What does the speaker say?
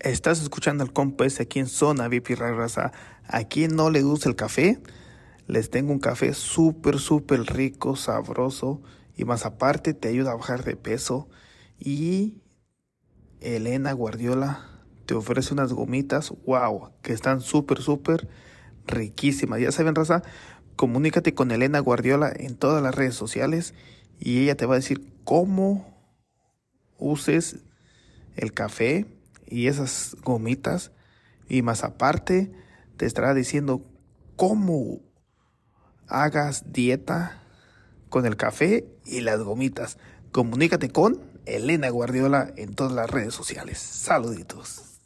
Estás escuchando al compa aquí en Zona VIP Raza. ¿A quien no le gusta el café? Les tengo un café súper, súper rico, sabroso y más aparte te ayuda a bajar de peso. Y Elena Guardiola te ofrece unas gomitas, wow, que están súper, súper riquísimas. Ya saben, raza, comunícate con Elena Guardiola en todas las redes sociales y ella te va a decir cómo uses el café y esas gomitas. Y más aparte, te estará diciendo cómo hagas dieta con el café y las gomitas. Comunícate con Elena Guardiola en todas las redes sociales. Saluditos.